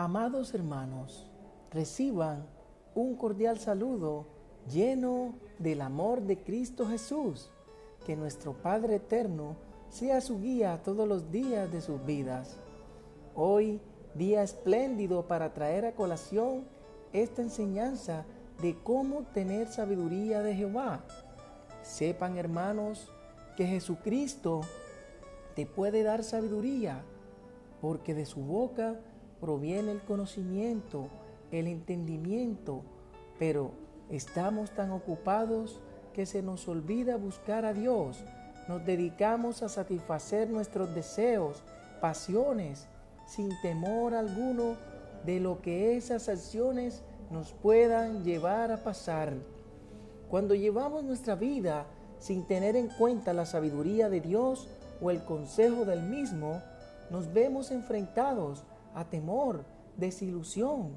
Amados hermanos, reciban un cordial saludo lleno del amor de Cristo Jesús. Que nuestro Padre Eterno sea su guía todos los días de sus vidas. Hoy, día espléndido para traer a colación esta enseñanza de cómo tener sabiduría de Jehová. Sepan hermanos que Jesucristo te puede dar sabiduría porque de su boca proviene el conocimiento, el entendimiento, pero estamos tan ocupados que se nos olvida buscar a Dios. Nos dedicamos a satisfacer nuestros deseos, pasiones, sin temor alguno de lo que esas acciones nos puedan llevar a pasar. Cuando llevamos nuestra vida sin tener en cuenta la sabiduría de Dios o el consejo del mismo, nos vemos enfrentados a temor, desilusión,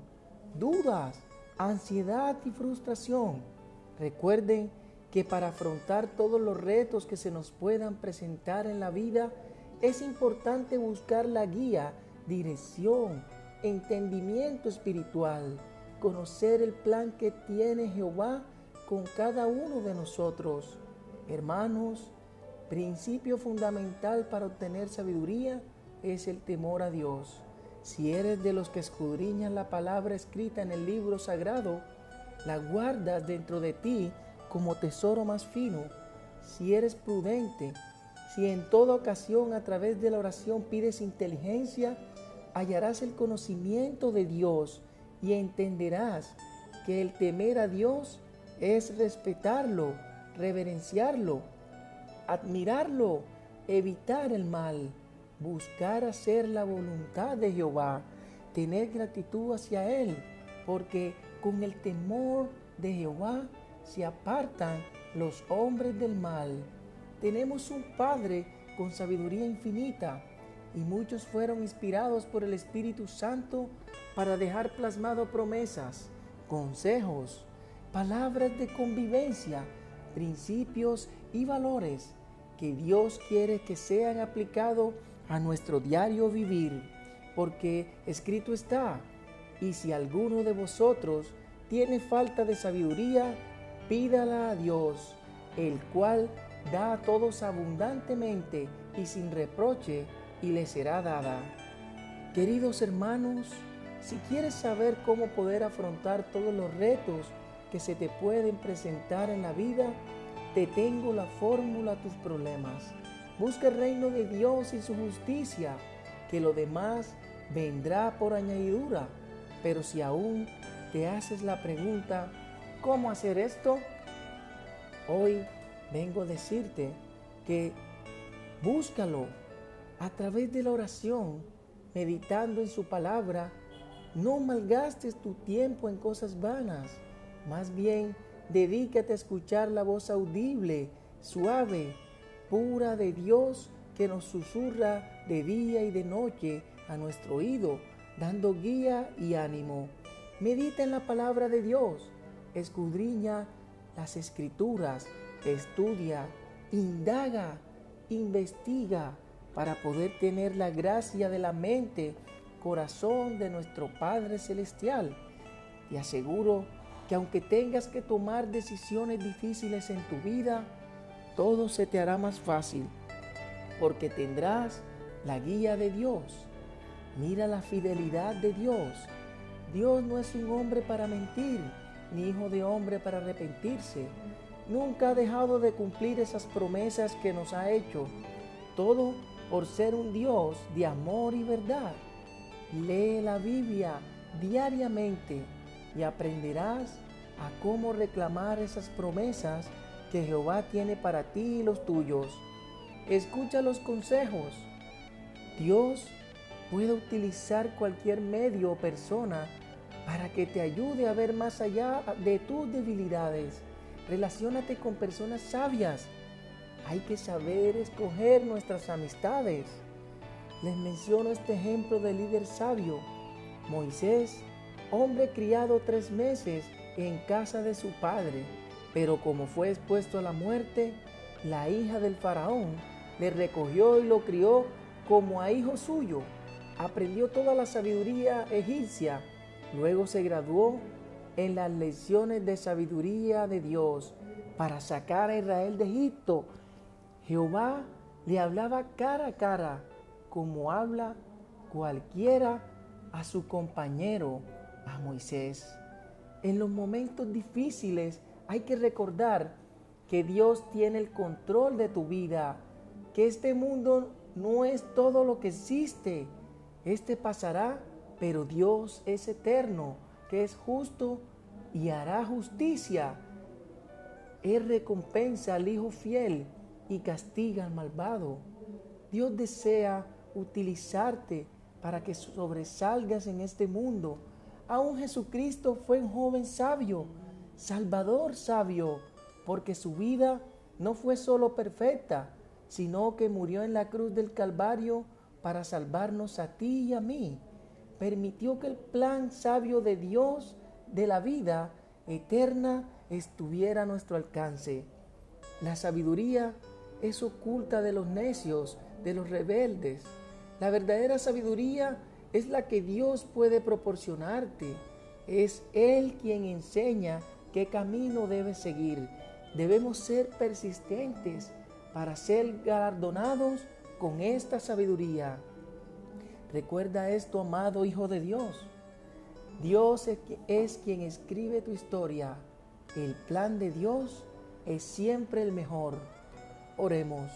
dudas, ansiedad y frustración. Recuerden que para afrontar todos los retos que se nos puedan presentar en la vida, es importante buscar la guía, dirección, entendimiento espiritual, conocer el plan que tiene Jehová con cada uno de nosotros. Hermanos, principio fundamental para obtener sabiduría es el temor a Dios. Si eres de los que escudriñan la palabra escrita en el libro sagrado, la guardas dentro de ti como tesoro más fino. Si eres prudente, si en toda ocasión a través de la oración pides inteligencia, hallarás el conocimiento de Dios y entenderás que el temer a Dios es respetarlo, reverenciarlo, admirarlo, evitar el mal buscar hacer la voluntad de Jehová, tener gratitud hacia Él, porque con el temor de Jehová se apartan los hombres del mal. Tenemos un Padre con sabiduría infinita y muchos fueron inspirados por el Espíritu Santo para dejar plasmado promesas, consejos, palabras de convivencia, principios y valores que Dios quiere que sean aplicados a nuestro diario vivir, porque escrito está, y si alguno de vosotros tiene falta de sabiduría, pídala a Dios, el cual da a todos abundantemente y sin reproche, y le será dada. Queridos hermanos, si quieres saber cómo poder afrontar todos los retos que se te pueden presentar en la vida, te tengo la fórmula a tus problemas. Busca el reino de Dios y su justicia, que lo demás vendrá por añadidura. Pero si aún te haces la pregunta, ¿cómo hacer esto? Hoy vengo a decirte que búscalo a través de la oración, meditando en su palabra. No malgastes tu tiempo en cosas vanas. Más bien, dedícate a escuchar la voz audible, suave, pura de Dios que nos susurra de día y de noche a nuestro oído, dando guía y ánimo. Medita en la palabra de Dios, escudriña las escrituras, estudia, indaga, investiga para poder tener la gracia de la mente, corazón de nuestro Padre Celestial. Te aseguro que aunque tengas que tomar decisiones difíciles en tu vida, todo se te hará más fácil porque tendrás la guía de Dios. Mira la fidelidad de Dios. Dios no es un hombre para mentir, ni hijo de hombre para arrepentirse. Nunca ha dejado de cumplir esas promesas que nos ha hecho. Todo por ser un Dios de amor y verdad. Lee la Biblia diariamente y aprenderás a cómo reclamar esas promesas que Jehová tiene para ti y los tuyos. Escucha los consejos. Dios puede utilizar cualquier medio o persona para que te ayude a ver más allá de tus debilidades. Relaciónate con personas sabias. Hay que saber escoger nuestras amistades. Les menciono este ejemplo de líder sabio. Moisés, hombre criado tres meses en casa de su padre pero como fue expuesto a la muerte, la hija del faraón le recogió y lo crió como a hijo suyo. aprendió toda la sabiduría egipcia. Luego se graduó en las lecciones de sabiduría de Dios para sacar a Israel de Egipto. Jehová le hablaba cara a cara, como habla cualquiera a su compañero, a Moisés. En los momentos difíciles hay que recordar que Dios tiene el control de tu vida, que este mundo no es todo lo que existe. Este pasará, pero Dios es eterno, que es justo y hará justicia. Él recompensa al Hijo fiel y castiga al malvado. Dios desea utilizarte para que sobresalgas en este mundo. Aún Jesucristo fue un joven sabio, Salvador sabio, porque su vida no fue solo perfecta, sino que murió en la cruz del Calvario para salvarnos a ti y a mí. Permitió que el plan sabio de Dios de la vida eterna estuviera a nuestro alcance. La sabiduría es oculta de los necios, de los rebeldes. La verdadera sabiduría es la que Dios puede proporcionarte. Es Él quien enseña qué camino debes seguir. Debemos ser persistentes para ser galardonados con esta sabiduría. Recuerda esto, amado Hijo de Dios. Dios es quien escribe tu historia. El plan de Dios es siempre el mejor. Oremos.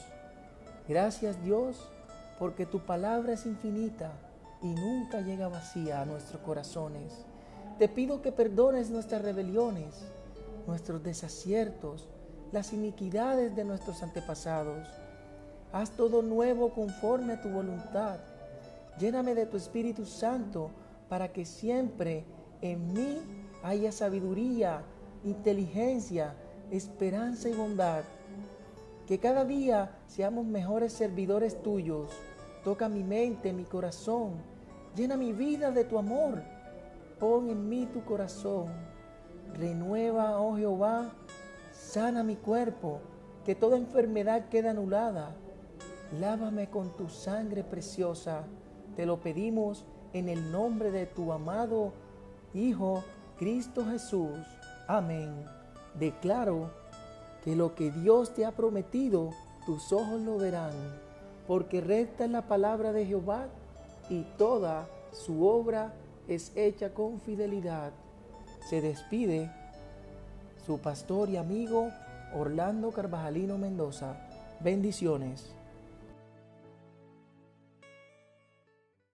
Gracias Dios porque tu palabra es infinita y nunca llega vacía a nuestros corazones. Te pido que perdones nuestras rebeliones, nuestros desaciertos, las iniquidades de nuestros antepasados. Haz todo nuevo conforme a tu voluntad. Lléname de tu Espíritu Santo para que siempre en mí haya sabiduría, inteligencia, esperanza y bondad que cada día seamos mejores servidores tuyos. Toca mi mente, mi corazón. Llena mi vida de tu amor. Pon en mí tu corazón. Renueva, oh Jehová, sana mi cuerpo, que toda enfermedad quede anulada. Lávame con tu sangre preciosa. Te lo pedimos en el nombre de tu amado Hijo, Cristo Jesús. Amén. Declaro que lo que Dios te ha prometido, tus ojos lo verán, porque recta es la palabra de Jehová y toda su obra es hecha con fidelidad. Se despide su pastor y amigo Orlando Carvajalino Mendoza. Bendiciones.